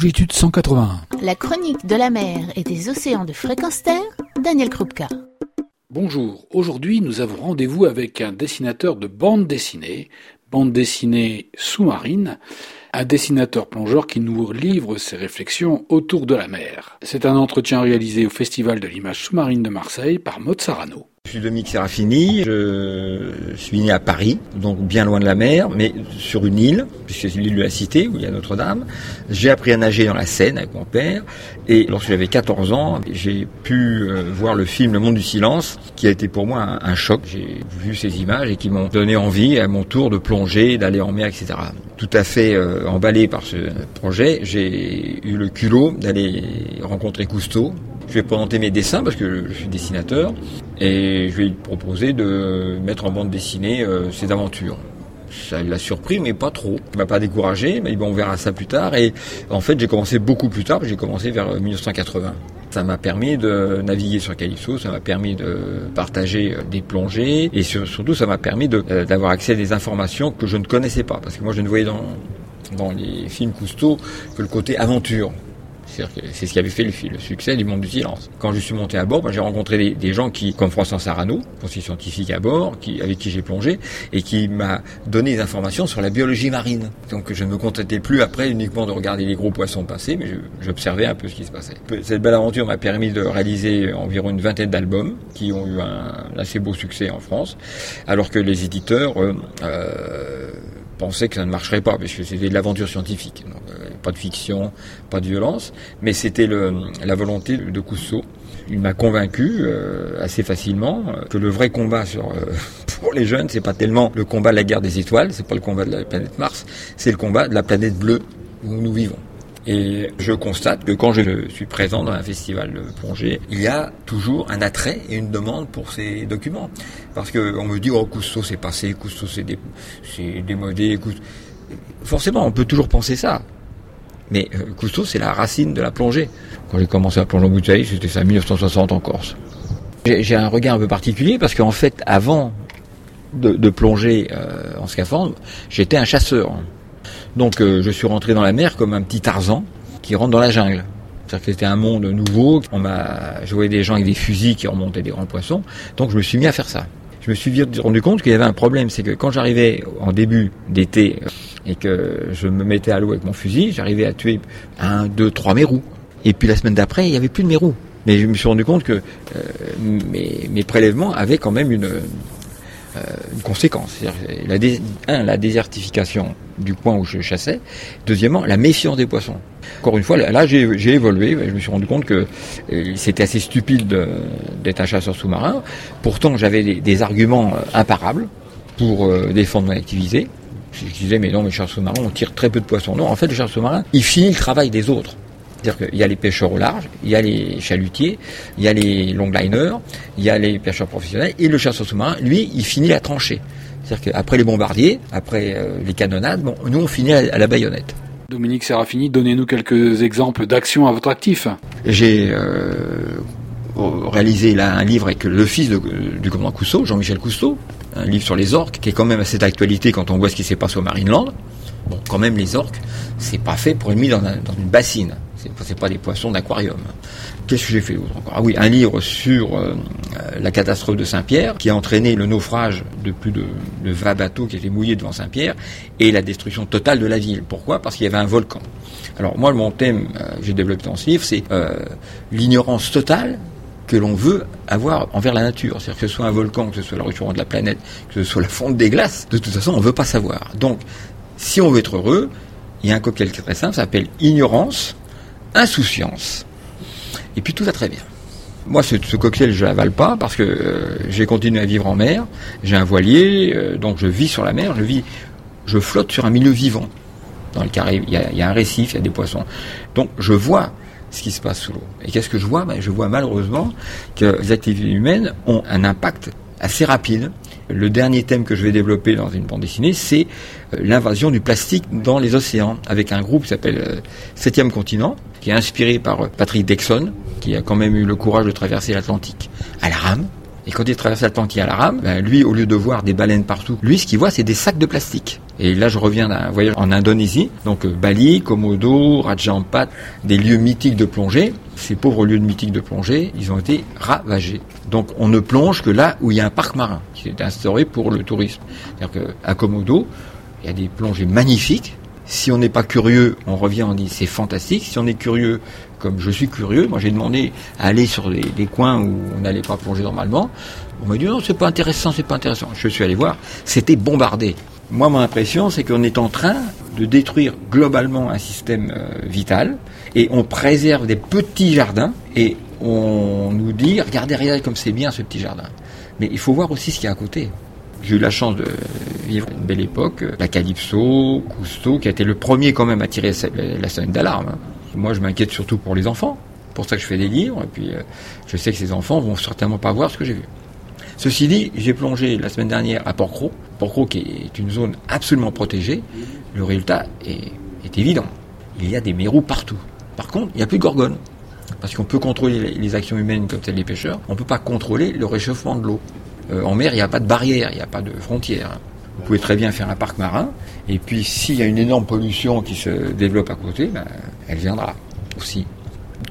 longitude 181. La chronique de la mer et des océans de fréquence terre, Daniel Krupka. Bonjour, aujourd'hui nous avons rendez-vous avec un dessinateur de bande dessinée, bande dessinée sous-marine, un dessinateur plongeur qui nous livre ses réflexions autour de la mer. C'est un entretien réalisé au Festival de l'image sous-marine de Marseille par Maud Sarano. Je suis Dominique Serafini, je suis né à Paris, donc bien loin de la mer, mais sur une île, puisque c'est l'île de la Cité, où il y a Notre-Dame. J'ai appris à nager dans la Seine avec mon père, et lorsque j'avais 14 ans, j'ai pu euh, voir le film Le Monde du Silence, qui a été pour moi un, choc. J'ai vu ces images et qui m'ont donné envie à mon tour de plonger, d'aller en mer, etc. Tout à fait euh, emballé par ce projet, j'ai eu le culot d'aller rencontrer Cousteau, je vais présenter mes dessins parce que je suis dessinateur et je lui proposer de mettre en bande dessinée euh, ses aventures. Ça l'a surpris, mais pas trop. Il m'a pas découragé, mais bon, on verra ça plus tard. Et en fait, j'ai commencé beaucoup plus tard. J'ai commencé vers 1980. Euh, ça m'a permis de naviguer sur Calypso, ça m'a permis de partager euh, des plongées et surtout ça m'a permis d'avoir accès à des informations que je ne connaissais pas. Parce que moi je ne voyais dans, dans les films Cousteau que le côté aventure. C'est ce qui avait fait le, succès du monde du silence. Quand je suis monté à bord, ben, j'ai rencontré des, gens qui, comme François Sarano, conseiller scientifique à bord, avec qui j'ai plongé, et qui m'a donné des informations sur la biologie marine. Donc je ne me contentais plus après uniquement de regarder les gros poissons passer, mais j'observais un peu ce qui se passait. Cette belle aventure m'a permis de réaliser environ une vingtaine d'albums qui ont eu un, assez beau succès en France, alors que les éditeurs euh, pensais que ça ne marcherait pas, parce c'était de l'aventure scientifique. Euh, pas de fiction, pas de violence, mais c'était la volonté de Cousteau. Il m'a convaincu euh, assez facilement euh, que le vrai combat sur, pour les jeunes, c'est pas tellement le combat de la guerre des étoiles, c'est pas le combat de la planète Mars, c'est le combat de la planète bleue où nous vivons. Et je constate que quand je suis présent dans un festival de plongée, il y a toujours un attrait et une demande pour ces documents. Parce qu'on me dit, oh, Cousteau c'est passé, Cousteau c'est démodé. Forcément, on peut toujours penser ça. Mais euh, Cousteau, c'est la racine de la plongée. Quand j'ai commencé à plonger en bouteille, c'était ça, 1960 en Corse. J'ai un regard un peu particulier parce qu'en fait, avant de, plonger euh, en scaphandre, j'étais un chasseur. Donc euh, je suis rentré dans la mer comme un petit Tarzan qui rentre dans la jungle. C'est-à-dire que c'était un monde nouveau. On m'a joué des gens avec des fusils qui remontaient des grands poissons. Donc je me suis mis à faire ça. Je me suis rendu compte qu'il y avait un problème, c'est que quand j'arrivais en début d'été et que je me mettais à l'eau avec mon fusil, j'arrivais à tuer un, deux, trois mérous. Et puis la semaine d'après, il n'y avait plus de mérous. Mais je me suis rendu compte que euh, mes, prélèvements avaient quand même une, euh, conséquence. La un, la désertification du coin où je chassais. Deuxièmement, la méfiance des poissons. Encore une fois, là, j'ai évolué. Je me suis rendu compte que euh, c'était assez stupide d'être un chasseur sous-marin. Pourtant, j'avais des, arguments imparables pour défendre mon activité. Je disais, mais non, mais chasseurs sous-marins, on tire très peu de poissons. Non, en fait, le chasseur sous-marin, il finit le travail des autres. C'est-à-dire qu'il y a les pêcheurs au large, il y a les chalutiers, il y a les longliners, il y a les pêcheurs professionnels, et le chasseur sous-marin, lui, il finit la tranchée. C'est-à-dire qu'après les bombardiers, après euh, les canonnades, bon, nous on finit à, la baïonnette. Dominique Serafini, donnez-nous quelques exemples d'actions à votre actif. J'ai euh, réalisé là un livre avec le fils du commandant Cousteau, Jean-Michel Cousteau, un livre sur les orques qui est quand même assez d'actualité quand on voit ce qui s'est passé au Marineland. Bon, quand même les orques, c'est pas fait pour être mis dans une bassine. C'est pas des poissons d'aquarium. Qu'est-ce que j'ai fait d'autre encore? Ah oui, un livre sur euh, la catastrophe de Saint-Pierre, qui a entraîné le naufrage de plus de, 20 bateaux qui étaient mouillés devant Saint-Pierre, et la destruction totale de la ville. Pourquoi? Parce qu'il y avait un volcan. Alors moi, mon thème euh, j'ai développé dans ce livre, c'est euh, l'ignorance totale que l'on veut avoir envers la nature. C'est-à-dire que ce soit un volcan, que ce soit la réchauffement de la planète, que ce soit la fonte des glaces, de toute façon, on ne veut pas savoir. Donc, si on veut être heureux, il y a un cocktail qui est très simple, ça s'appelle ignorance, insouciance. Et puis tout va très bien. Moi, ce, ce cocktail, je l'avale pas parce que euh, j'ai continué à vivre en mer. J'ai un voilier, euh, donc je vis sur la mer. Je vis, je flotte sur un milieu vivant. Dans le Caraïbe, il y, a, un récif, il y a des poissons. Donc, je vois ce qui se passe sous l'eau. Et qu'est-ce que je vois? Ben, Je vois malheureusement que les activités humaines ont un impact assez rapide. Le dernier thème que je vais développer dans une bande dessinée, c'est euh, l'invasion du plastique dans les océans, avec un groupe qui s'appelle Septième Continent, qui est inspiré par euh, Patrick Dexon, qui a quand même eu le courage de traverser l'Atlantique à la rame, Et quand il traverse l'Atlantique à la rame, ben, lui, au lieu de voir des baleines partout, lui, ce qu'il voit, c'est des sacs de plastique. Et là, je reviens d'un voyage en Indonésie, donc euh, Bali, Komodo, Raja Ampat, des lieux mythiques de plongée. Ces pauvres lieux mythiques de plongée, ils ont été ravagés. Donc, on ne plonge que là où il y a un parc marin qui est instauré pour le tourisme. C'est-à-dire qu'à Komodo, il y a des plongées magnifiques. Si on n'est pas curieux, on revient, on dit c'est fantastique. Si on est curieux, comme je suis curieux, moi j'ai demandé à aller sur les, coins où on n'allait pas plonger normalement. On m'a dit non, c'est pas intéressant, c'est pas intéressant. Je suis allé voir, c'était bombardé. Moi, mon impression, c'est qu'on est en train de détruire globalement un système euh, vital et on préserve des petits jardins et on nous dit regardez, regardez comme c'est bien ce petit jardin. Mais il faut voir aussi ce qu'il y a à côté. J'ai eu la chance de vivre une belle époque, la Calypso, Cousteau, qui a été le premier quand même à tirer la sonnette d'alarme. Moi, je m'inquiète surtout pour les enfants. Pour ça que je fais des livres, et puis euh, je sais que ces enfants vont certainement pas voir ce que j'ai vu. Ceci dit, j'ai plongé la semaine dernière à Porcro, Porcro qui est une zone absolument protégée. Le résultat est, est évident. Il y a des mérous partout. Par contre, il n'y a plus de gorgones. Parce qu'on peut contrôler les actions humaines comme celles des pêcheurs, on ne peut pas contrôler le réchauffement de l'eau. Euh, en mer, il n'y a pas de barrière, il n'y a pas de frontière. Vous pouvez très bien faire un parc marin, et puis s'il y a une énorme pollution qui se développe à côté, ben, elle viendra aussi.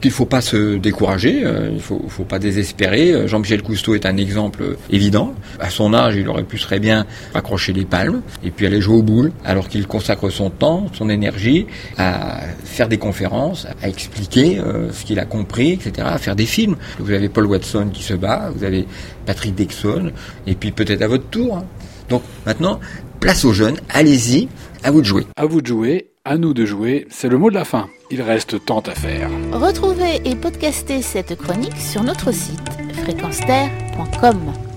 Il ne faut pas se décourager, euh, il faut, faut pas désespérer. Euh, Jean-Michel Cousteau est un exemple euh, évident. À son âge, il aurait pu très bien raccrocher les palmes et puis aller jouer au boule, alors qu'il consacre son temps, son énergie à faire des conférences, à expliquer euh, ce qu'il a compris, etc., à faire des films. Vous avez Paul Watson qui se bat, vous avez Patrick Dexon, et puis peut-être à votre tour. hein. Donc maintenant, place aux jeunes, allez-y, à vous de jouer. À vous de jouer, à nous de jouer, c'est le mot de la fin. Il reste tant à faire. Retrouvez et podcastez cette chronique sur notre site fréquenceterre.com.